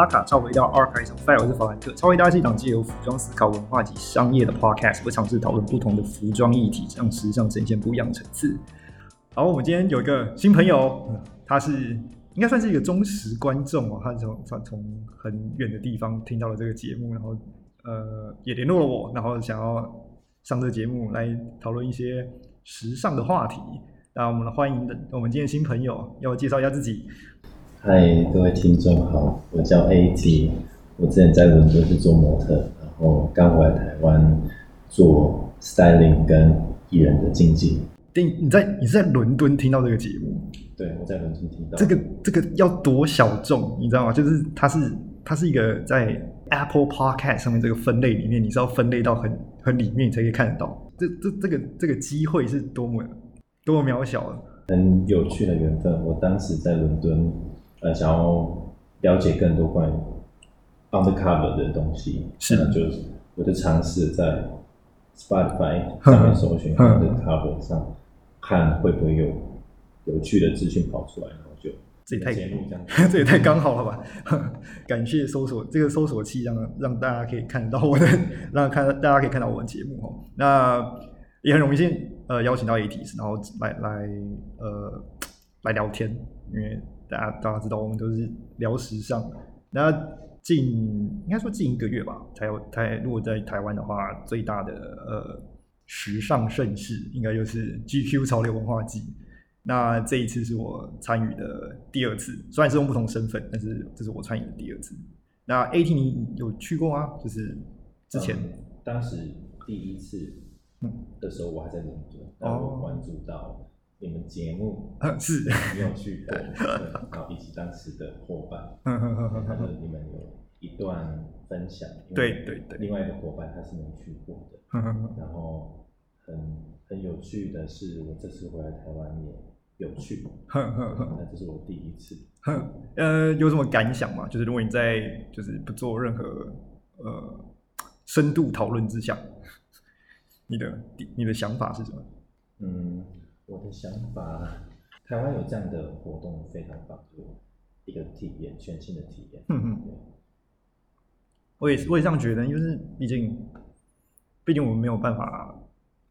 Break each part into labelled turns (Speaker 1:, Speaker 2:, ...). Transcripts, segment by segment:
Speaker 1: 卡卡超回到 Archive File，我是法兰克。超回答是一档借由服装思考文化及商业的 Podcast，会尝试讨论不同的服装议题，让时尚呈现不一样层次。好，我们今天有一个新朋友，他是应该算是一个忠实观众哦，他从从从很远的地方听到了这个节目，然后呃也联络了我，然后想要上这个节目来讨论一些时尚的话题。那我们欢迎的我们今天新朋友，要介绍一下自己。
Speaker 2: 嗨，各位听众好，我叫 AT，我之前在伦敦是做模特，然后刚回来台湾做 styling 跟艺人的经纪。
Speaker 1: 你你在你是在伦敦听到这个节目？
Speaker 2: 对，我在伦敦听到。
Speaker 1: 这个这个要多小众，你知道吗？就是它是它是一个在 Apple Podcast 上面这个分类里面，你是要分类到很很里面，你才可以看得到。这这这个这个机会是多么多么渺小啊！
Speaker 2: 很有趣的缘分。我当时在伦敦，呃，想要了解更多关于 undercover 的东西，
Speaker 1: 是
Speaker 2: 那就我就尝试在 Spotify 上面搜寻 undercover 上，看会不会有有趣的资讯跑出来，然后就
Speaker 1: 这也太
Speaker 2: 这样。
Speaker 1: 这也太刚好了吧！感谢搜索这个搜索器，让让大家可以看到我的，让看大家可以看到我们节目哦。那也很荣幸，呃，邀请到 ATS，然后来来呃来聊天，因为大家大家知道我们都是聊时尚。那近应该说近一个月吧，才有台如果在台湾的话，最大的呃时尚盛事应该就是 GQ 潮流文化季。那这一次是我参与的第二次，虽然是用不同身份，但是这是我参与的第二次。那 AT 你有去过吗？就是之前、
Speaker 2: 嗯当时第一次
Speaker 1: 嗯
Speaker 2: 的时候，我还在伦敦，然后我关注到你们节目
Speaker 1: 是，
Speaker 2: 很有去过，然后以及当时的伙伴，
Speaker 1: 嗯哼哼哼
Speaker 2: 他们你们有一段分享，
Speaker 1: 对对对。
Speaker 2: 另外一个伙伴他是没去过的，然后很很有趣的是，我这次回来台湾也有去，那这是我第一次，
Speaker 1: 哼，呃，有什么感想吗？就是如果你在就是不做任何呃深度讨论之下，你的你的想法是什么？
Speaker 2: 嗯，我的想法，台湾有这样的活动非常棒，就一个体验，全新的体验。
Speaker 1: 我也是，我也这样觉得，就是毕竟，毕竟我们没有办法，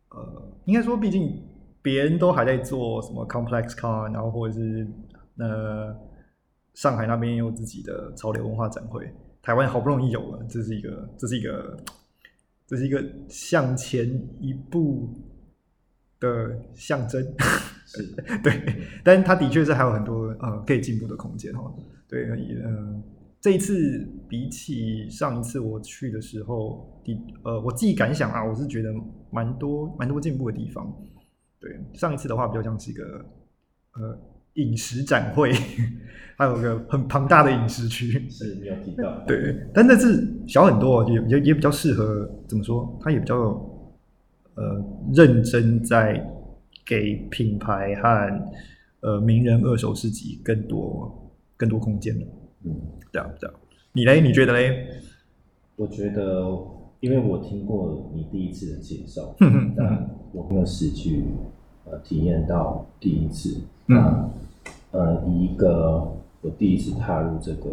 Speaker 1: 呃，应该说，毕竟别人都还在做什么 Complex car，然后或者是呃，上海那边也有自己的潮流文化展会，台湾好不容易有了，这是一个，这是一个，这是一个向前一步的象征。
Speaker 2: 是，
Speaker 1: 对，但是它的确是还有很多呃可以进步的空间哦。对，嗯呃，这一次比起上一次我去的时候，的呃我自己感想啊，我是觉得蛮多蛮多进步的地方。对，上一次的话比较像是一个呃饮食展会，还有个很庞大的饮食区。
Speaker 2: 是没有提到，
Speaker 1: 对，但那次小很多，也也也比较适合怎么说？它也比较呃认真在给品牌和呃名人二手市集更多更多空间了。
Speaker 2: 嗯，
Speaker 1: 对啊，对啊。你嘞？你觉得嘞？
Speaker 2: 我觉得，因为我听过你第一次的介绍，
Speaker 1: 哼哼
Speaker 2: 但我没有实去呃体验到第一次。
Speaker 1: 嗯
Speaker 2: 那呃，以一个我第一次踏入这个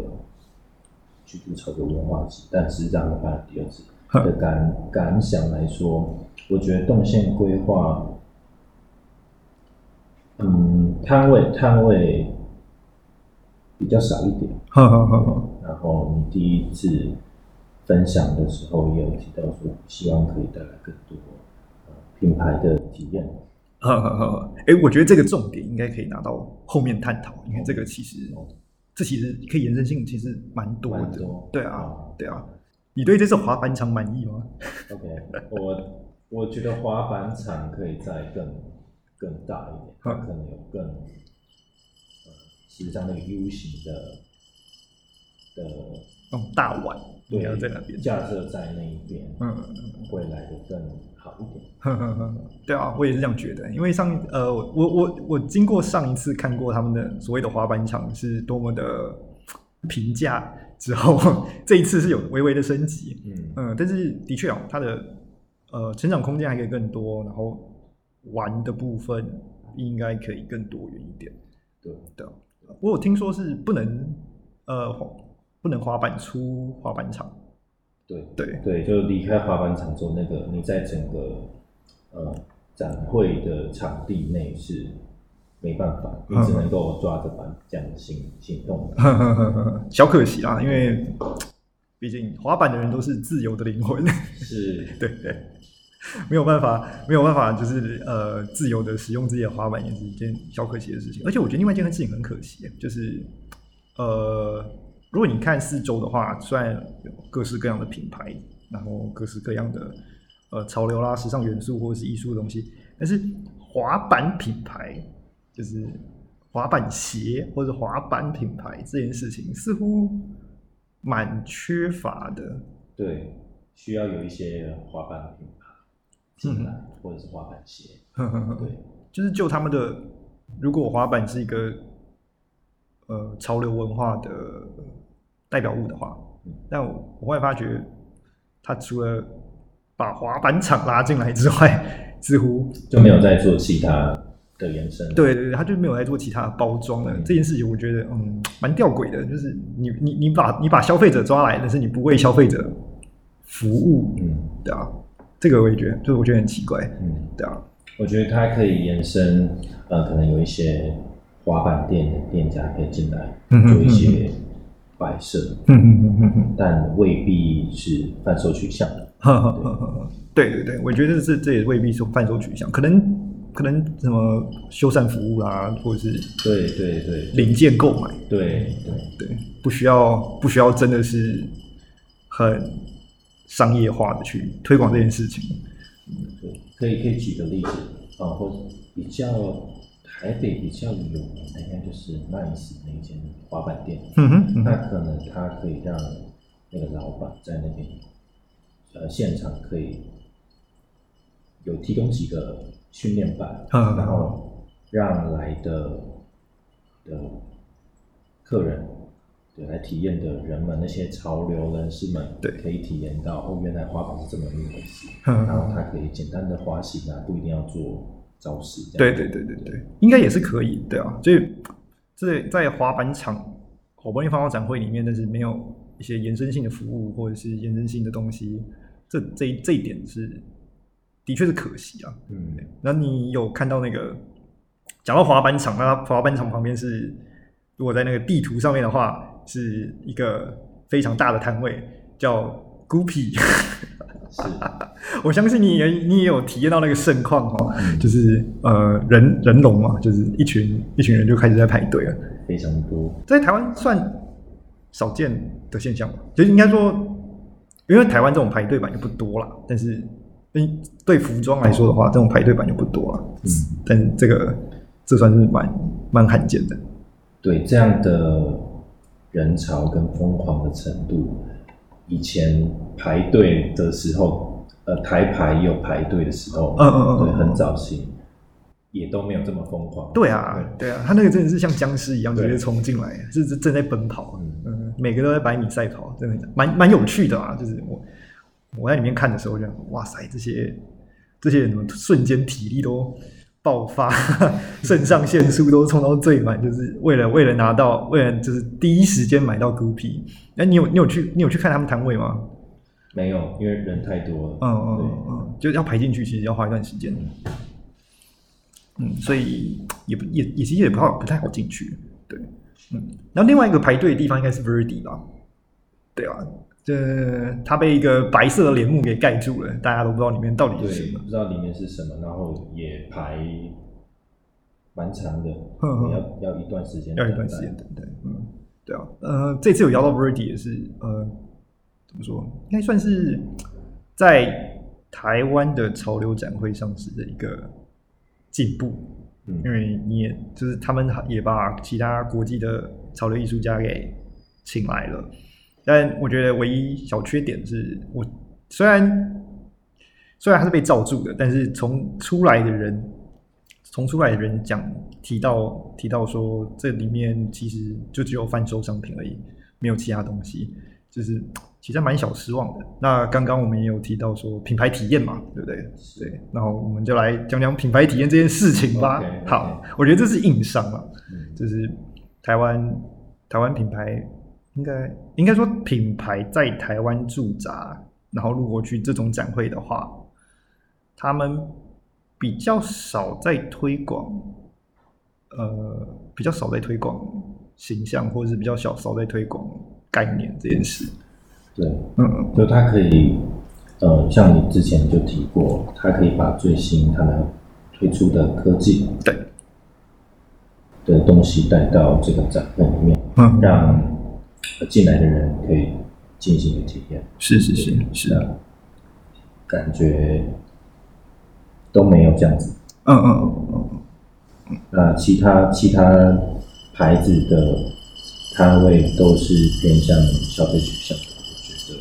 Speaker 2: 居住潮流文化季，但实际上我办了第二次的感感想来说，我觉得动线规划，嗯，摊位摊位比较少一点。
Speaker 1: 呵呵呵呵，
Speaker 2: 然后你第一次分享的时候也有提到说，希望可以带来更多呃品牌的体验。
Speaker 1: 哎，我觉得这个重点应该可以拿到后面探讨。你看，这个其实这其实可以延伸性其实蛮多的。对啊
Speaker 2: 哦，
Speaker 1: 对啊。你对这次滑板场满意吗
Speaker 2: ？OK，我我觉得滑板场可以再更更大一点，它可能有更呃，实际上那个 U 型的的
Speaker 1: 那种大碗对要在那边。
Speaker 2: 架设在那一边，
Speaker 1: 嗯，
Speaker 2: 会来的更好一点。
Speaker 1: 呵呵呵，对啊，我也是这样觉得。因为上呃，我我我经过上一次看过他们的所谓的滑板场是多么的平价之后，这一次是有微微的升级。
Speaker 2: 嗯
Speaker 1: 嗯，但是的确哦，它的呃成长空间还可以更多，然后玩的部分应该可以更多元一点。
Speaker 2: 对，
Speaker 1: 对啊，我有听说是不能呃不不能滑板出滑板场。
Speaker 2: 对
Speaker 1: 对，
Speaker 2: 对，就离开滑板场之后，那个你在整个呃展会的场地内是没办法，你只能够抓着板这样行行动。
Speaker 1: 小可惜啦，因为毕竟滑板的人都是自由的灵魂，
Speaker 2: 是，
Speaker 1: 对对，没有办法，没有办法，就是呃，自由的使用自己的滑板也是一件小可惜的事情。而且我觉得另外一件事情很可惜，就是呃，如果你看四周的话，虽然有各式各样的品牌，然后各式各样的呃潮流啦、时尚元素或者是艺术的东西，但是滑板品牌就是滑板鞋或者滑板品牌这件事情，似乎蛮缺乏的。
Speaker 2: 对，需要有一些滑板品牌进来，或者是滑板鞋。对，
Speaker 1: 就是就他们的，如果滑板是一个呃潮流文化的代表物的话，但我我会发觉，他除了把滑板厂拉进来之外，似乎
Speaker 2: 就没有在做其他的延伸。
Speaker 1: 对对对，他就没有来做其他的包装了。这件事情我觉得嗯蛮吊诡的，就是你你你把你把消费者抓来，但是你不为消费者服务，
Speaker 2: 嗯，
Speaker 1: 对啊，这个我也觉得，就是我觉得很奇怪，
Speaker 2: 嗯，
Speaker 1: 对啊，
Speaker 2: 我觉得它可以延伸，呃，可能有一些滑板店的店家可以进来做一些摆设，
Speaker 1: 嗯嗯嗯嗯嗯。
Speaker 2: 但未必是贩售取向的。
Speaker 1: 对对对，我觉得这这也未必是贩售取向，可能可能什么修缮服务啦，或者是
Speaker 2: 对对对
Speaker 1: 零件购买，
Speaker 2: 对对，
Speaker 1: 对，不需要不需要真的是很商业化的去推广这件事情。
Speaker 2: 对，可以可以举个例子啊，或者比较台北比较有名的，应该就是 Nice 那一间滑板店。
Speaker 1: 嗯哼，嗯
Speaker 2: 那可能他可以让那个老板在那边，呃，现场可以有提供几个训练班，
Speaker 1: 嗯
Speaker 2: 然后让来的的客人，对，来体验的人们，那些潮流人士们，
Speaker 1: 对。
Speaker 2: 可以体验到哦，原来滑板是这么一回事，
Speaker 1: 嗯。
Speaker 2: 然后他可以简单的滑行啊，不一定要做招式，
Speaker 1: 对对对对对，应该也是可以，对啊，所以这在滑板场好不容易放到展会里面，但是没有一些延伸性的服务或者是延伸性的东西，这这这一点是的确是可惜啊。
Speaker 2: 嗯，
Speaker 1: 那你有看到那个讲到滑板场，那它滑板场旁边是，如果在那个地图上面的话，是一个非常大的摊位，叫 Goopy。
Speaker 2: 是，
Speaker 1: 我相信你也你也有体验到那个盛况哦，
Speaker 2: 嗯。
Speaker 1: 就是呃人人龙嘛，就是一群一群人就开始在排队了，
Speaker 2: 非常多，
Speaker 1: 在台湾算少见的现象吧，就是应该说，因为台湾这种排队版就不多啦，但是嗯对服装来说的话，这种排队版就不多了，
Speaker 2: 嗯。
Speaker 1: 但是这个这算是蛮蛮罕见的，
Speaker 2: 对这样的人潮跟疯狂的程度，以前排队的时候，呃，台排也有排队的时候，
Speaker 1: 嗯嗯嗯
Speaker 2: 很早期也都没有这么疯狂。
Speaker 1: 对啊，对啊，他那个真的是像僵尸一样直接冲进来，是是正在奔跑，
Speaker 2: 嗯
Speaker 1: 嗯，每个都在百米赛跑，真的蛮蛮有趣的啊。就是我我在里面看的时候，就想哇塞，这些这些人怎么瞬间体力都爆发，肾上腺素都冲到最满，就是为了 为了拿到，为了就是第一时间买到孤皮。那你有你有去你有去看他们摊位吗？
Speaker 2: 没有，因为人太多了。
Speaker 1: 嗯嗯嗯嗯，就要排进去，其实要花一段时间。嗯，所以也不也也其实也不好不太好进去。对，嗯，然后另外一个排队的地方应该是 Verdi 吧？对啊，这它被一个白色的帘幕给盖住了，大家都不知道里面到底是，什么。
Speaker 2: 不知道里面是什么，然后也排蛮长的，要要一段时间，
Speaker 1: 要一段时间。等待。嗯，对啊，呃，这次有邀到 Birdy 也是，呃，怎么说？应该算是在台湾的潮流展会上是的一个进步。
Speaker 2: 嗯
Speaker 1: 因为你也就是他们也把其他国际的潮流艺术家给请来了，但我觉得唯一小缺点是我虽然虽然他是被罩住的，但是从出来的人从出来的人讲提到提到说这里面其实就只有贩售商品而已，没有其他东西，就是其实蛮小失望的。那刚刚我们也有提到说品牌体验嘛，对不对？对，然后我们就来讲讲品牌体验这件事情吧。好，我觉得这是硬伤啊，
Speaker 2: 嗯
Speaker 1: 就是台湾台湾品牌应该应该说品牌在台湾驻扎，然后如果去这种展会的话，他们比较少在推广，呃，比较少在推广形象，或者是比较少少在推广概念这件事。
Speaker 2: 对，
Speaker 1: 嗯
Speaker 2: 就它可以，呃，像你之前就提过，它可以把最新他们推出的科技
Speaker 1: 对，
Speaker 2: 的东西带到这个展会里面，
Speaker 1: 嗯，
Speaker 2: 让呃进来的人可以进行一个体验。
Speaker 1: 是是是是，
Speaker 2: 啊感觉都没有这样子。
Speaker 1: 嗯嗯嗯嗯
Speaker 2: 那其他其他牌子的摊位都是偏向消费取向的，我觉得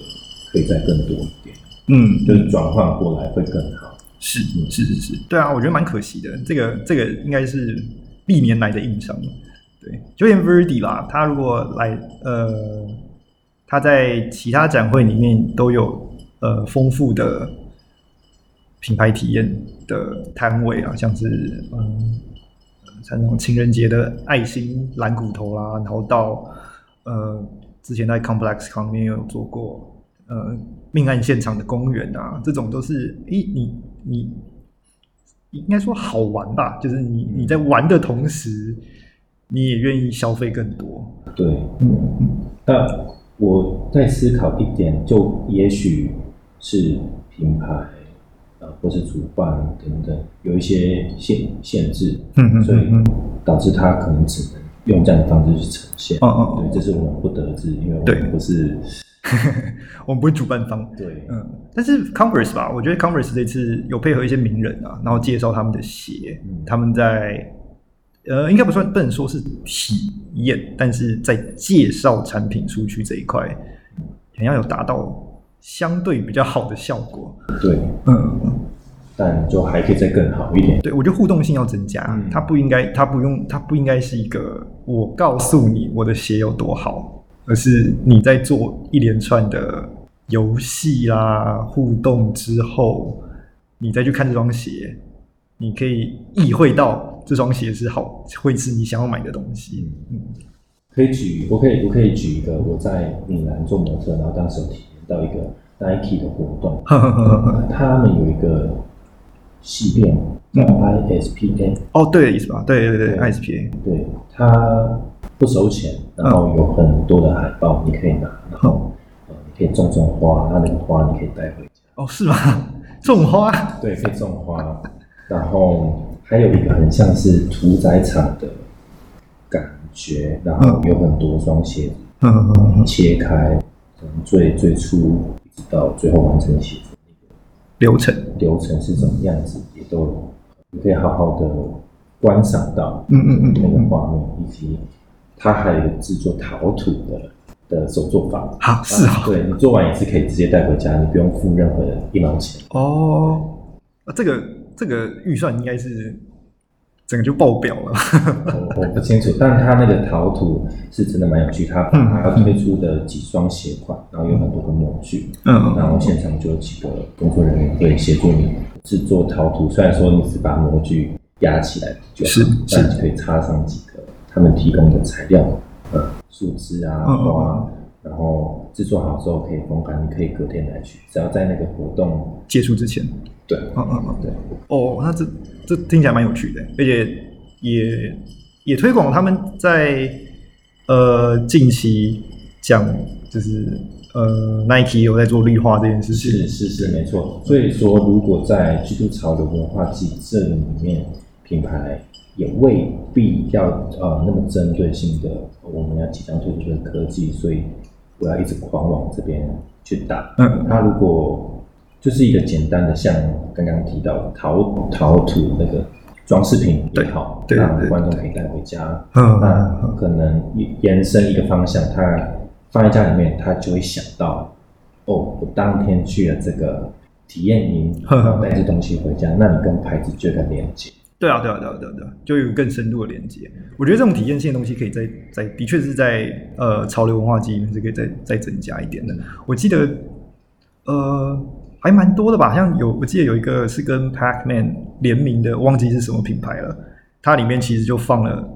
Speaker 2: 可以再更多一点，
Speaker 1: 嗯，
Speaker 2: 就是转换过来会更好。
Speaker 1: 是是是是，对啊，我觉得蛮可惜的。这个这个应该是历年来的硬伤。对，就连 Verdi 吧，他如果来呃，他在其他展会里面都有呃丰富的品牌体验的摊位啊，像是嗯，像那种情人节的爱心蓝骨头啦，然后到呃之前在 Complex 旁边有做过呃命案现场的公园啊，这种都是诶你你应该说好玩吧，就是你你在玩的同时，你也愿意消费更多。
Speaker 2: 对，
Speaker 1: 嗯嗯
Speaker 2: 那我在思考一点，就也许是品牌呃或是主办等等有一些限限制，
Speaker 1: 嗯嗯
Speaker 2: 所以
Speaker 1: 嗯
Speaker 2: 导致他可能只能用这样的方式去呈现。
Speaker 1: 嗯嗯嗯
Speaker 2: 对，这是我们不得知，因为我
Speaker 1: 对
Speaker 2: 们不是
Speaker 1: 我们不是主办方。
Speaker 2: 对，
Speaker 1: 嗯，但是 Converse 吧，我觉得 Converse 这次有配合一些名人啊，然后介绍他们的鞋，
Speaker 2: 嗯
Speaker 1: 他们在呃，应该不算不能说是体验，但是在介绍产品出去这一块，好像有达到相对比较好的效果。
Speaker 2: 对，
Speaker 1: 嗯，嗯
Speaker 2: 但就还可以再更好一点。
Speaker 1: 对，我觉得互动性要增加，
Speaker 2: 嗯
Speaker 1: 它不应该，它不用，它不应该是一个我告诉你我的鞋有多好，而是你在做一连串的游戏啦、互动之后，你再去看这双鞋，你可以意会到这双鞋是好，会是你想要买的东西。嗯。
Speaker 2: 可以举，我可以我可以举一个我在米兰做模特，然后当时有体验到一个 Nike 的活动，他们有一个系列叫 ISPN，
Speaker 1: 哦，对的意思吧？对对对
Speaker 2: 对
Speaker 1: ，ISPA，
Speaker 2: 对，它不收钱，然后有很多的海报你可以拿，然后呃你可以种种花，那那个花你可以带回家，
Speaker 1: 哦，是吗？种花，
Speaker 2: 对，可以种花，然后还有一个很像是屠宰场的感觉，然后有很多双鞋切开，从最最初一直到最后完成写的
Speaker 1: 流程，
Speaker 2: 流程是怎么样子，也都你可以好好的观赏到
Speaker 1: 嗯嗯嗯
Speaker 2: 那个画面，以及它还有制作陶土的的手作坊。
Speaker 1: 好是好。
Speaker 2: 对你做完也是可以直接带回家，你不用付任何的一毛钱。
Speaker 1: 哦，啊这个这个预算应该是整个就爆表了。
Speaker 2: 我我不清楚，但他那个陶土是真的蛮有趣，他把它推出的几双鞋款，然后有很多个模具，
Speaker 1: 嗯。
Speaker 2: 然后现场就有几个工作人员会协助你制作陶土。虽然说你只把模具压起来就好，
Speaker 1: 是是。
Speaker 2: 但你可以插上几个他们提供的材料，呃，树枝啊、花，然后制作好之后可以风干，你可以隔天来取，只要在那个活动，
Speaker 1: 结束之前，
Speaker 2: 对
Speaker 1: 嗯嗯嗯，
Speaker 2: 对，
Speaker 1: 哦，那这这听起来蛮有趣的，而且也也推广他们在呃近期讲，就是呃 Nike 有在做绿化这件事情，
Speaker 2: 是是是，没错。所以说，如果在基督潮流文化季这里面，品牌也未必要呃那么针对性的，我们要即将推出的科技，所以我要一直狂往这边去打。
Speaker 1: 嗯
Speaker 2: 它如果就是一个简单的，像刚刚提到的陶陶土那个装饰品也好，让观众可以带回家。
Speaker 1: 嗯
Speaker 2: 那可能延伸一个方向，他放在家里面，他就会想到，哦，我当天去了这个体验营，带这东西回家，那你跟牌子就有个连接。
Speaker 1: 对啊，对啊，对啊，对啊，对啊，就有更深度的连接。我觉得这种体验性的东西可以在在，的确是在呃潮流文化季里面是可以再再增加一点的。我记得呃还蛮多的吧，像有我记得有一个是跟 Pacman 联名的，忘记是什么品牌了。它里面其实就放了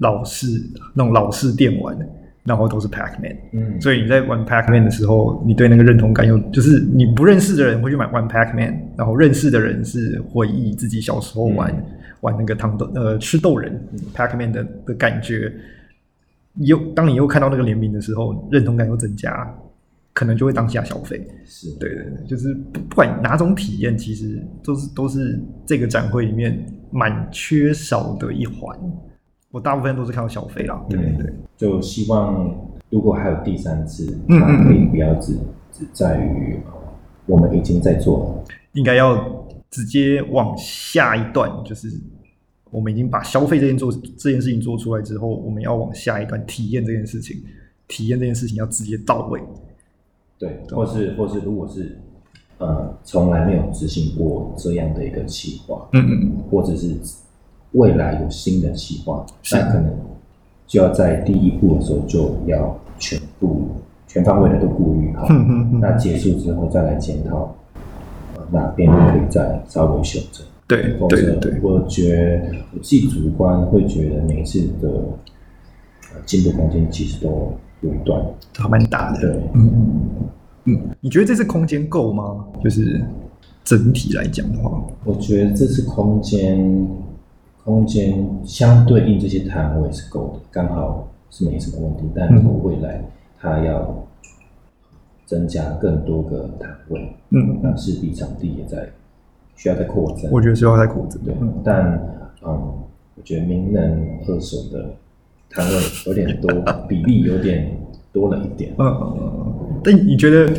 Speaker 1: 老式那种老式电玩，然后都是 Pac-Man。
Speaker 2: 嗯，
Speaker 1: 所以你在玩 Pac-Man 的时候，你对那个认同感有，就是你不认识的人会去买玩 Pac-Man，然后认识的人是回忆自己小时候玩、
Speaker 2: 嗯
Speaker 1: 玩那个糖豆呃吃豆人 Pac-Man 的的感觉。又当你又看到那个联名的时候，认同感又增加，可能就会当下消费。
Speaker 2: 是，
Speaker 1: 对对对，就是不不管哪种体验，其实都是都是这个展会里面蛮缺少的一环。我大部分都是看到消费啦，对对
Speaker 2: 就希望如果还有第三次，
Speaker 1: 嗯
Speaker 2: 它可以不要只只在于呃我们已经在做了，
Speaker 1: 应该要直接往下一段，就是我们已经把消费这件做这件事情做出来之后，我们要往下一段体验这件事情，体验这件事情要直接到位。
Speaker 2: 对，或是或是如果是呃从来没有执行过这样的一个企划，
Speaker 1: 嗯嗯
Speaker 2: 或者是未来有新的企划，那可能就要在第一步的时候就要全部全方位的都顾虑好。
Speaker 1: 嗯嗯嗯，
Speaker 2: 那结束之后再来检讨，呃哪边可以再稍微修正。
Speaker 1: 对
Speaker 2: 否则
Speaker 1: 对对，
Speaker 2: 我觉得我自己主观会觉得每一次的呃进步空间其实都有一段。
Speaker 1: 还蛮大的。
Speaker 2: 对，
Speaker 1: 嗯嗯嗯，你觉得这次空间够吗？就是整体来讲的话，
Speaker 2: 我觉得这次空间空间相对应这些摊位是够的，刚好是没什么问题。但如果未来它要增加更多个摊位，
Speaker 1: 嗯，
Speaker 2: 那势必场地也在需要再扩展。
Speaker 1: 我觉得需要再扩展。
Speaker 2: 对
Speaker 1: 嗯，
Speaker 2: 但嗯，我觉得名人二手的摊位有点多，比例有点多了一点。
Speaker 1: 嗯嗯嗯嗯。但你觉得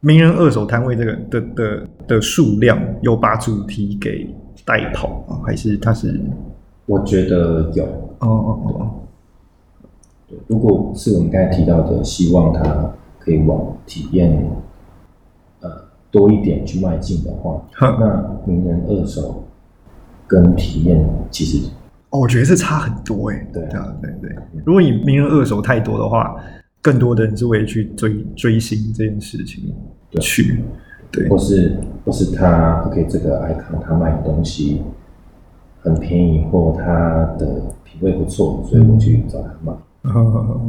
Speaker 1: 名人二手摊位这个的的的数量有把主题给带跑吗？还是它是？
Speaker 2: 我觉得有，
Speaker 1: 哦哦哦，
Speaker 2: 对如果是我们刚才提到的，希望它可以往体验呃多一点去迈进的话，
Speaker 1: 哼
Speaker 2: 那名人二手跟体验其实
Speaker 1: 哦，我觉得这差很多哎。
Speaker 2: 对啊
Speaker 1: 啊，对对。如果你名人二手太多的话，更多的人是为了去追追星这件事情
Speaker 2: 对
Speaker 1: 去。对
Speaker 2: 或是或是他 OK 这个 icon 他卖的东西很便宜，或他的品味不错，所以我去找他买。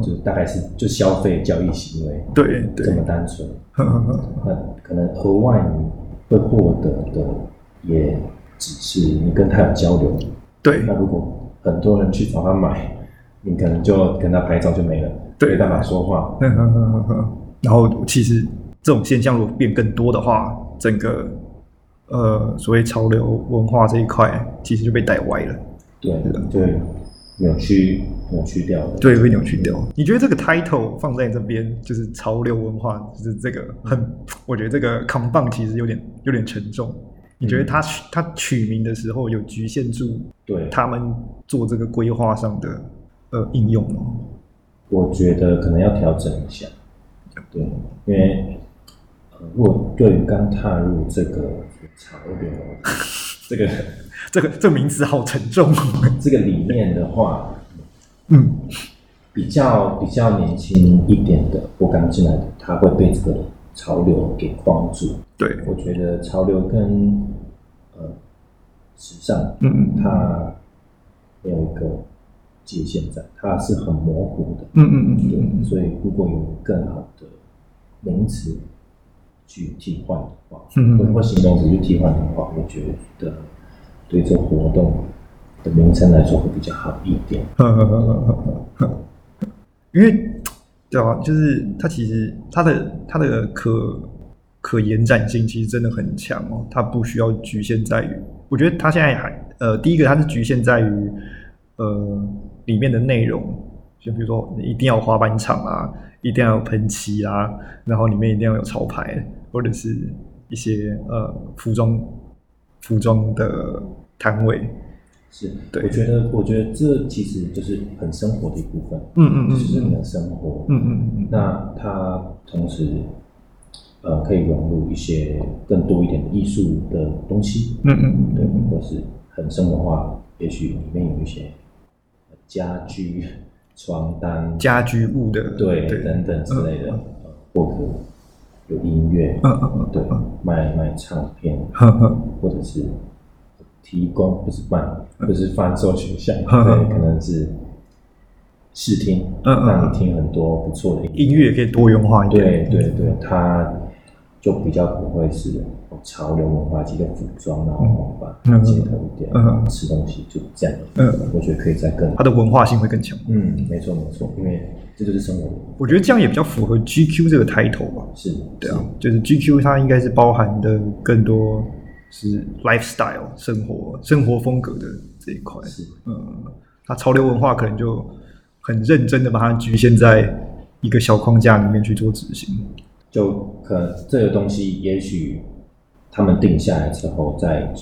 Speaker 2: 就大概是就消费交易行为，
Speaker 1: 对对
Speaker 2: 这么单纯。那可能额外你会获得的，也只是你跟他有交流。
Speaker 1: 对
Speaker 2: 那如果很多人去找他买，你可能就跟他拍照就没了，
Speaker 1: 对
Speaker 2: 没办法说话。
Speaker 1: 然后其实这种现象如果变更多的话，整个呃所谓潮流文化这一块其实就被带歪了，
Speaker 2: 对
Speaker 1: 是的，
Speaker 2: 就扭曲扭曲掉了。
Speaker 1: 对，会扭曲掉。你觉得这个 title 放在这边就是潮流文化，就是这个很，我觉得这个扛棒其实有点有点沉重。你觉得他取他取名的时候有局限住
Speaker 2: 对，
Speaker 1: 他们做这个规划上的呃应用吗？
Speaker 2: 我觉得可能要调整一下。对，因为呃，如果对于刚踏入这个潮流 这个
Speaker 1: 这个这个名词好沉重。
Speaker 2: 这个理念的话，
Speaker 1: 嗯
Speaker 2: 比较比较年轻一点的我刚进来的，他会被这个潮流给框住。
Speaker 1: 对，
Speaker 2: 我觉得潮流跟呃时尚，
Speaker 1: 嗯嗯
Speaker 2: 它没有一个界限在，它是很模糊的。
Speaker 1: 嗯嗯嗯
Speaker 2: 对，
Speaker 1: 嗯
Speaker 2: 所以如果有更好的名词去替换的话，
Speaker 1: 嗯
Speaker 2: 或或形容词去替换的话，我觉得对这活动的名称来说会比较好一点。
Speaker 1: 嗯，因为对啊，就是它其实它的它的可可延展性其实真的很强哦，它不需要局限在于，我觉得它现在还呃，第一个它是局限在于呃里面的内容，就比如说你一定要有滑板场啊，一定要有喷漆啊，然后里面一定要有潮牌，或者是一些呃服装服装的摊位，
Speaker 2: 是，
Speaker 1: 对。
Speaker 2: 我觉得，我觉得这其实就是很生活的一部分，
Speaker 1: 嗯嗯嗯
Speaker 2: 就是你的生活。
Speaker 1: 嗯嗯嗯
Speaker 2: 那它同时，呃，可以融入一些更多一点的艺术的东西，
Speaker 1: 嗯嗯
Speaker 2: 对
Speaker 1: 嗯，
Speaker 2: 或是很生活化，也许里面有一些家居、床单、
Speaker 1: 家居物的
Speaker 2: 对
Speaker 1: 对。
Speaker 2: 等等之类的，呃或者有音乐，
Speaker 1: 嗯嗯嗯
Speaker 2: 对，卖卖唱片，
Speaker 1: 呵呵。
Speaker 2: 或者是提供不是卖，不是贩售选项，
Speaker 1: 嗯。
Speaker 2: 对，可能是试听，让你听很多不错的
Speaker 1: 音乐。可以多元化一点。
Speaker 2: 对对对，它就比较不会是潮流文化，几个服装然后吧，
Speaker 1: 嗯
Speaker 2: 街头一点，
Speaker 1: 嗯。
Speaker 2: 吃东西就这样。
Speaker 1: 嗯，
Speaker 2: 我觉得可以再更
Speaker 1: 它的文化性会更强。
Speaker 2: 嗯，没错没错，因为这就是生活，
Speaker 1: 我觉得这样也比较符合 GQ 这个 title 吧。
Speaker 2: 是，
Speaker 1: 对啊，就是 GQ 它应该是包含的更多是 lifestyle 生活生活风格的这一块。
Speaker 2: 是，
Speaker 1: 嗯，它潮流文化可能就很认真的把它局限在一个小框架里面去做执行。
Speaker 2: 就可能这个东西，也许他们定下来之后再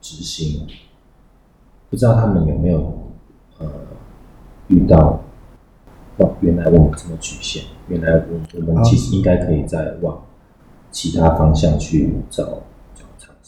Speaker 2: 执行，不知道他们有没有呃遇到，哦，原来我们这么局限，原来我我们其实应该可以再往其他方向去找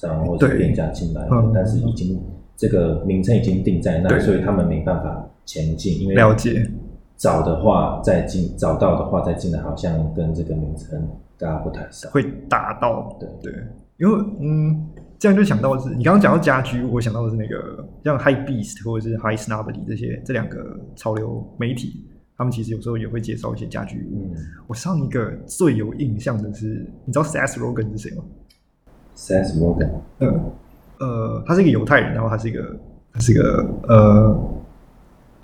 Speaker 2: 商或者
Speaker 1: 对
Speaker 2: 店家进来
Speaker 1: 嗯，
Speaker 2: 但是已经这个名称已经定在那，
Speaker 1: 对
Speaker 2: 所以他们没办法前进，因为
Speaker 1: 了解，
Speaker 2: 找的话再进，找到的话再进来，好像跟这个名称大家不太上。
Speaker 1: 会达到
Speaker 2: 对
Speaker 1: 对，因为嗯，这样就想到的是你刚刚讲到家居，我想到的是那个像 High Beast 或者是 High Snobby 这些这两个潮流媒体，他们其实有时候也会介绍一些家居。
Speaker 2: 嗯
Speaker 1: 我上一个最有印象的是，你知道 Seth Rogen 是谁吗？
Speaker 2: ，Seth Rogen，
Speaker 1: 呃呃，他是一个犹太人，然后他是一个他是一个呃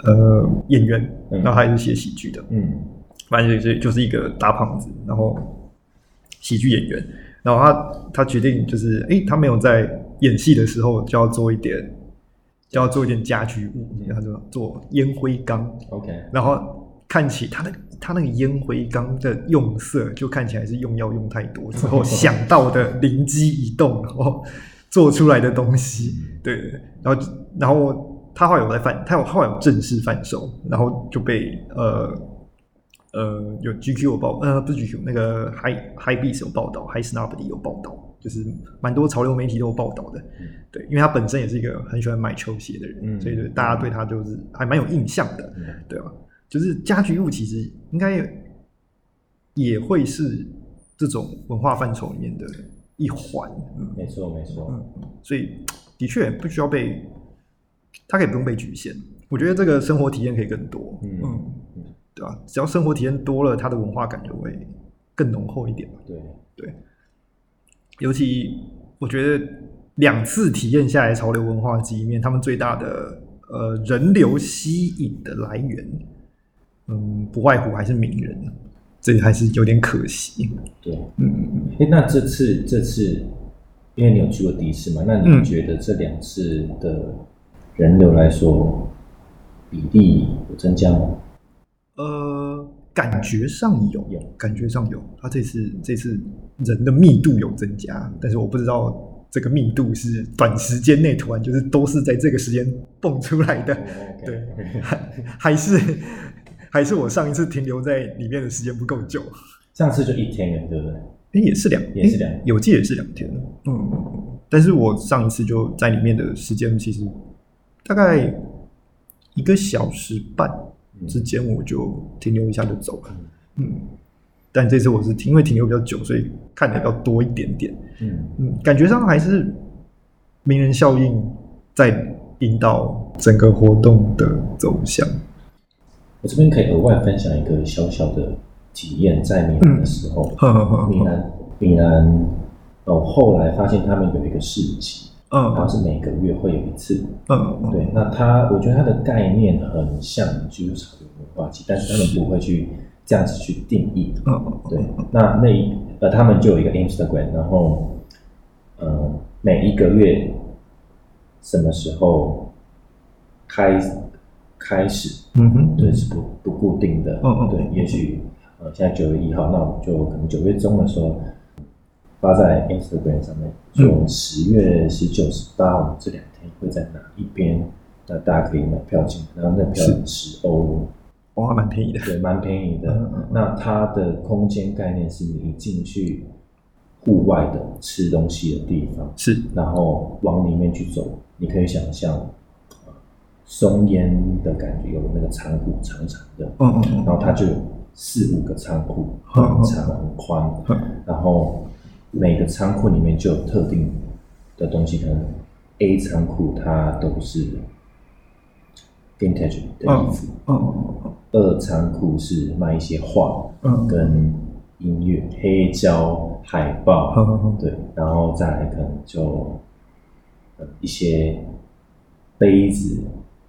Speaker 1: 呃演员，
Speaker 2: 嗯。
Speaker 1: 然后他也是写喜剧的，
Speaker 2: 嗯。
Speaker 1: 反正就是就是一个大胖子，然后喜剧演员，然后他他决定就是，诶，他没有在演戏的时候就要做一点，就要做一点家居物，然后就做烟灰缸
Speaker 2: ，，OK，
Speaker 1: 然后看起他那个他那个烟灰缸的用色，就看起来是用药用太多之后想到的灵机一动，然后做出来的东西，对，然后然后他后来有在贩，他有后来有正式贩售，然后就被呃呃有 GQ 有报，呃不是 GQ 那个 High High Beats 有报道，High Snobby 有报道，就是蛮多潮流媒体都有报道的，对，因为他本身也是一个很喜欢买球鞋的人，
Speaker 2: 嗯。
Speaker 1: 所以就大家对他就是还蛮有印象的，
Speaker 2: 嗯。
Speaker 1: 对啊，就是家居物其实应该也会是这种文化范畴里面的一环，嗯。
Speaker 2: 没错没错，
Speaker 1: 嗯，所以的确不需要被，它可以不用被局限。我觉得这个生活体验可以更多，
Speaker 2: 嗯
Speaker 1: 对吧、只要生活体验多了，它的文化感就会更浓厚一点嘛。
Speaker 2: 对，
Speaker 1: 对，尤其我觉得两次体验下来潮流文化机里面，他们最大的呃人流吸引的来源，嗯，不外乎还是名人，这还是有点可惜。
Speaker 2: 对，
Speaker 1: 嗯。嗯嗯，
Speaker 2: 哎，那这次这次，因为你有去过第一次嘛，那
Speaker 1: 嗯。
Speaker 2: 你觉得这两次的人流来说，比例有增加吗？
Speaker 1: 呃，感觉上有，
Speaker 2: 有。
Speaker 1: 感觉上有，他这次这次人的密度有增加，但是我不知道这个密度是短时间内突然就是都是在这个时间蹦出来的，对还还是还是我上一次停留在里面的时间不够久？
Speaker 2: 上次就一天了，对不对？
Speaker 1: 哎，也是两，
Speaker 2: 也是两
Speaker 1: 诶有记也是两天，嗯，但是我上一次就在里面的时间其实大概一个小时半之间，我就停留一下就走了，嗯，但这次我是停因为停留比较久，所以看的比较多一点点，
Speaker 2: 嗯，
Speaker 1: 嗯，感觉上还是名人效应在引导整个活动的走向，
Speaker 2: 我这边可以额外分享一个小小的体验，在米兰的时候，米兰米兰，哦，后来发现他们有一个市集，然后
Speaker 1: 嗯
Speaker 2: 是每个月会有一次。
Speaker 1: 嗯，
Speaker 2: 对，那它我觉得它的概念很像居住潮流文化季，但是他们不会去这样子去定义。
Speaker 1: 嗯
Speaker 2: 对，那那一呃，他们就有一个 Instagram，然后呃，每一个月什么时候开开始，
Speaker 1: 嗯哼，
Speaker 2: 对，是不不固定的。
Speaker 1: 嗯嗯
Speaker 2: 对，也许呃现在九月一号，那我们就可能九月中的时候发在 Instagram 上面，
Speaker 1: 所
Speaker 2: 以我们十月十九、十八，我们这两天会在哪一边？那大家可以买票进，然后那票
Speaker 1: 是
Speaker 2: 十欧，
Speaker 1: 哇，蛮便宜的，
Speaker 2: 对，蛮便宜的。
Speaker 1: 嗯嗯嗯
Speaker 2: 那它的空间概念是你进去户外的吃东西的地方，
Speaker 1: 是，
Speaker 2: 然后往里面去走，你可以想象呃松烟的感觉，有那个仓库长长的，
Speaker 1: 嗯嗯嗯。
Speaker 2: 然后它就有四五个仓库，
Speaker 1: 嗯
Speaker 2: 很长很宽，
Speaker 1: 嗯
Speaker 2: 然后每个仓库里面就有特定的东西，可能 A 仓库它都是 vintage 的衣服，
Speaker 1: 嗯嗯
Speaker 2: 二仓库是卖一些画
Speaker 1: 嗯。
Speaker 2: 跟音乐、黑胶、海报，对，然后再来可能就呃一些杯子、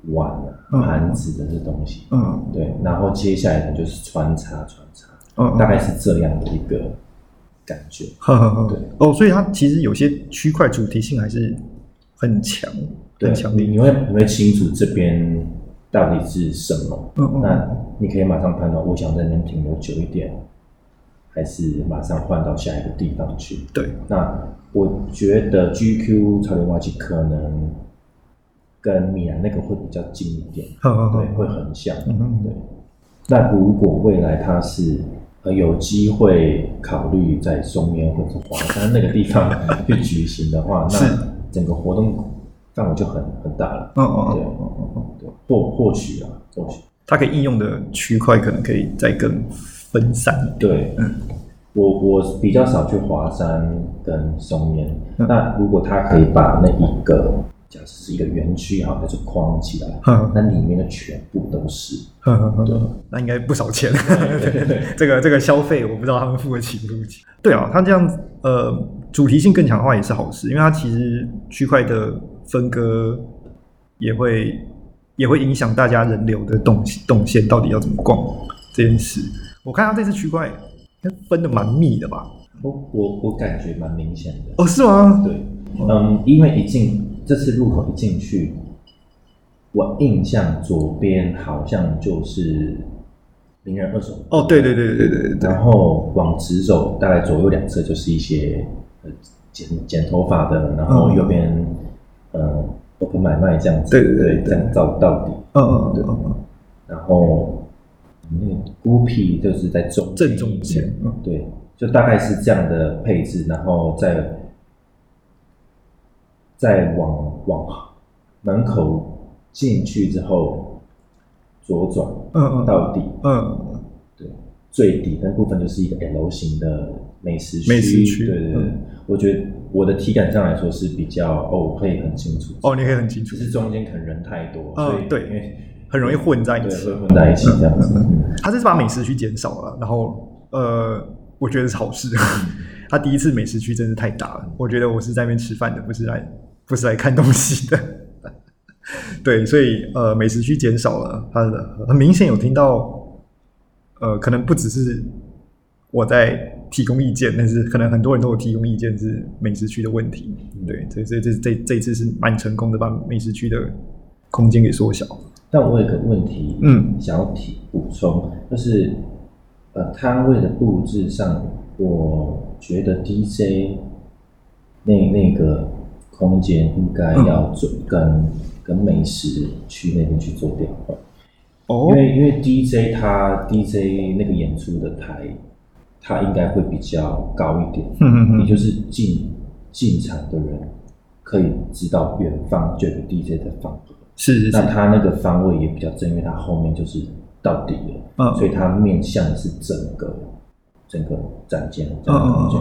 Speaker 2: 碗啊、
Speaker 1: 嗯。
Speaker 2: 盘子的这东西，
Speaker 1: 嗯。
Speaker 2: 对，然后接下来可能就是穿插穿插，
Speaker 1: 嗯，
Speaker 2: 大概是这样的一个感觉。
Speaker 1: 呵呵呵。
Speaker 2: 对。
Speaker 1: 哦，所以它其实有些区块主题性还是很强，
Speaker 2: 对
Speaker 1: 很，强烈。
Speaker 2: 你你会你会清楚这边到底是什么，
Speaker 1: 嗯嗯
Speaker 2: 那你可以马上判断，我想在那边停留久一点，还是马上换到下一个地方去。
Speaker 1: 对，
Speaker 2: 那我觉得 GQ 潮流挖机可能跟米兰那个会比较近一点，对，会很像。对，那如果未来它是呃有机会考虑在松烟或者华山那个地方 去举行的话，
Speaker 1: 是
Speaker 2: 那整个活动范围就很很大了。
Speaker 1: 嗯嗯
Speaker 2: 对
Speaker 1: 嗯嗯
Speaker 2: 对，或或许啊，或许
Speaker 1: 它可以应用的区块可能可以再更分散一点。
Speaker 2: 对，
Speaker 1: 嗯
Speaker 2: 我我比较少去华山跟松烟，
Speaker 1: 嗯
Speaker 2: 那如果他可以把那一个假设是一个园区好，就是框起来，
Speaker 1: 呵
Speaker 2: 那里面的全部都是，
Speaker 1: 那应该不少钱。对这个 这个消费，我不知道他们付得起不付得起。对啊，他这样呃主题性更强的话也是好事，因为它其实区块的分割也会也会影响大家人流的动动线到底要怎么逛这件事。我看它这次区块分的蛮密的吧？
Speaker 2: 我我我感觉蛮明显的。
Speaker 1: 哦，是吗？
Speaker 2: 对，嗯，因为一进这次入口一进去，我印象左边好像就是名人二手。
Speaker 1: 哦，对对对对对对。对，
Speaker 2: 然后往直走，大概左右两侧就是一些呃剪剪头发的，然后
Speaker 1: 嗯。
Speaker 2: 右边、呃 open 买卖这样子，
Speaker 1: 对对对对
Speaker 2: 这样到到底，
Speaker 1: 嗯嗯嗯嗯嗯，
Speaker 2: 然后那个孤僻就是在中
Speaker 1: 正中
Speaker 2: 间对，就大概是这样的配置，然后再再往往门口进去之后左转
Speaker 1: 嗯嗯
Speaker 2: 到底，
Speaker 1: 嗯
Speaker 2: 对，最底那部分就是一个 L 型的美食区。
Speaker 1: 美食区
Speaker 2: 对对对，
Speaker 1: 嗯
Speaker 2: 我觉得我的体感上来说是比较哦，我可以很清楚。
Speaker 1: 哦，你可以很清楚
Speaker 2: 只，是中间可能人太多，
Speaker 1: 嗯
Speaker 2: 所以
Speaker 1: 对
Speaker 2: 因为
Speaker 1: 很容易混在一
Speaker 2: 对
Speaker 1: 起。
Speaker 2: 会混在一起这样子。嗯
Speaker 1: 他这是把美食区减少了，然后呃，我觉得是好事。他第一次美食区真是太大了，我觉得我是在那边吃饭的，不是来不是来看东西的。对，所以呃，美食区减少了，它的很明显有听到，呃，可能不只是我在提供意见，但是可能很多人都有提供意见是美食区的问题。对，这这这这这一次是蛮成功的，把美食区的空间给缩小。
Speaker 2: 但我有个问题，
Speaker 1: 嗯
Speaker 2: 想要提补充，就是呃摊位的布置上，我觉得 DJ 那那个空间应该要做跟、跟美食去那边去做调换，
Speaker 1: 哦。
Speaker 2: 因为因为 DJ 他 DJ 那个演出的台，他应该会比较高一点，
Speaker 1: 嗯嗯嗯
Speaker 2: 也就是进进场的人可以知道远方就有个 DJ 在放。歌。
Speaker 1: 是是是，
Speaker 2: 那他那个方位也比较正，因为他后面就是到底了，
Speaker 1: 嗯。
Speaker 2: 所以他面向的是整个整个展间整个空间。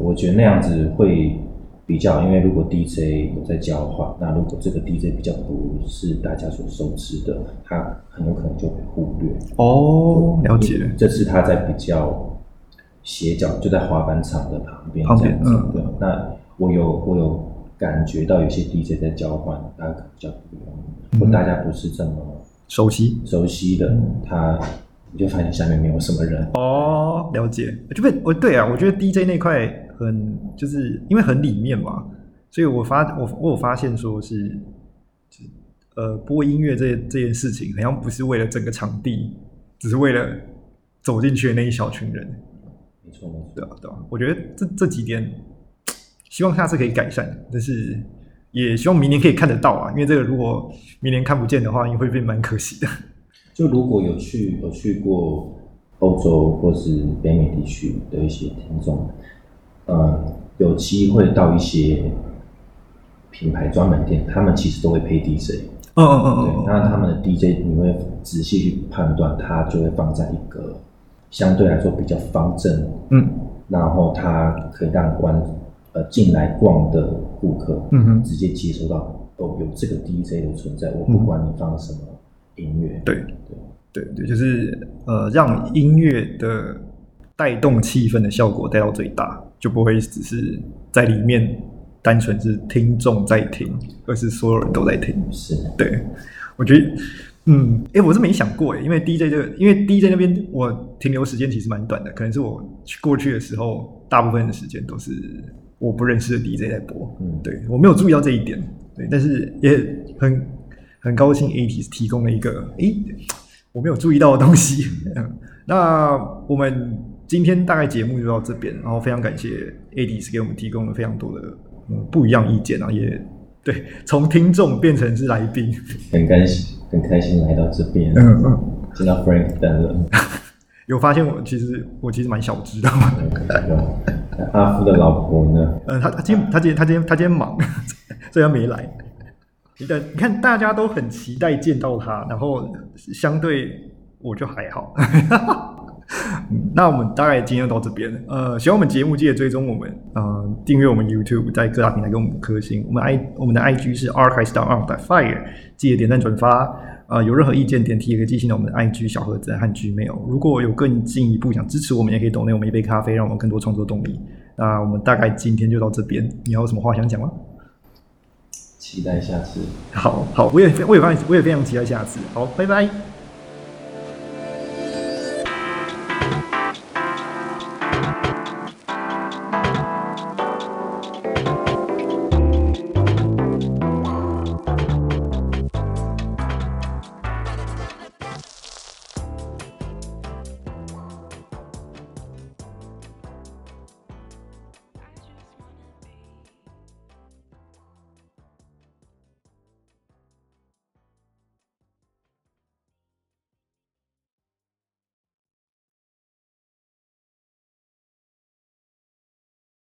Speaker 2: 我觉得那样子会比较，因为如果 DJ 有在交换，那如果这个 DJ 比较不是大家所熟知的，他很有可能就被忽略。
Speaker 1: 哦，了解。
Speaker 2: 这是他在比较斜角，就在滑板场的旁边
Speaker 1: 旁
Speaker 2: 这样子。
Speaker 1: 边嗯
Speaker 2: 对，那我有我有感觉到有些 DJ 在交换，大家可能比较不容易，或大家不是这么
Speaker 1: 熟悉
Speaker 2: 熟悉的，他你就发现下面没有什么人。
Speaker 1: 哦，了解。就被我对啊，我觉得 DJ 那块很就是因为很里面嘛，所以我发我我有发现说是，呃播音乐这这件事情，好像不是为了整个场地，只是为了走进去的那一小群人。
Speaker 2: 没错没错。
Speaker 1: 对啊，对啊，我觉得这这几点，希望下次可以改善，但是也希望明年可以看得到啊，因为这个如果明年看不见的话，也会变蛮可惜的。
Speaker 2: 就如果有去有去过欧洲或是北美地区的一些听众，呃，有机会到一些品牌专门店，他们其实都会配 DJ。
Speaker 1: 嗯嗯嗯
Speaker 2: 对，那他们的 DJ 你会仔细去判断，它就会放在一个相对来说比较方正，
Speaker 1: 嗯。
Speaker 2: 然后它可以让观呃进来逛的顾客，
Speaker 1: 嗯哼。
Speaker 2: 直接接收到哦有这个 DJ 的存在，我不管你放什么音乐。
Speaker 1: 对。
Speaker 2: 对，
Speaker 1: 对对，就是呃，让音乐的带动气氛的效果带到最大，就不会只是在里面单纯是听众在听，而是所有人都在听。
Speaker 2: 是，
Speaker 1: 对，我觉得，嗯，哎，我是没想过哎，因为 DJ 这个，因为 DJ 那边我停留时间其实蛮短的，可能是我去过去的时候，大部分的时间都是我不认识的 DJ 在播，
Speaker 2: 嗯
Speaker 1: 对我没有注意到这一点，对，但是也很很高兴 AT 提供了一个，诶，我没有注意到的东西。嗯 那我们今天大概节目就到这边，然后非常感谢 Adis 给我们提供了非常多的嗯不一样意见啊，也对，从听众变成是来宾，
Speaker 2: 很开心，很开心来到这边，
Speaker 1: 嗯嗯，
Speaker 2: 见到 Frank 等人。
Speaker 1: 有发现我其实我其实蛮小知道的，
Speaker 2: 那阿夫的老婆呢？
Speaker 1: 嗯，他他今天他今天他今天他今天忙，所以他没来。你的你看，大家都很期待见到他，然后相对我就还好。嗯 那我们大概今天就到这边了。呃，喜欢我们节目，记得追踪我们，呃，订阅我们 YouTube，在各大平台给我们五颗星。我们 i 我们的 IG 是 archives down on fire，记得点赞转发。呃，有任何意见点题，也可以寄信到我们的 IG 小盒子和 Gmail。如果有更进一步想支持我们，也可以 donate 我们一杯咖啡，让我们更多创作动力。那我们大概今天就到这边，你还有什么话想讲吗？
Speaker 2: 期待下次。
Speaker 1: 好好，我也我也非常我也非常期待下次。好，拜拜。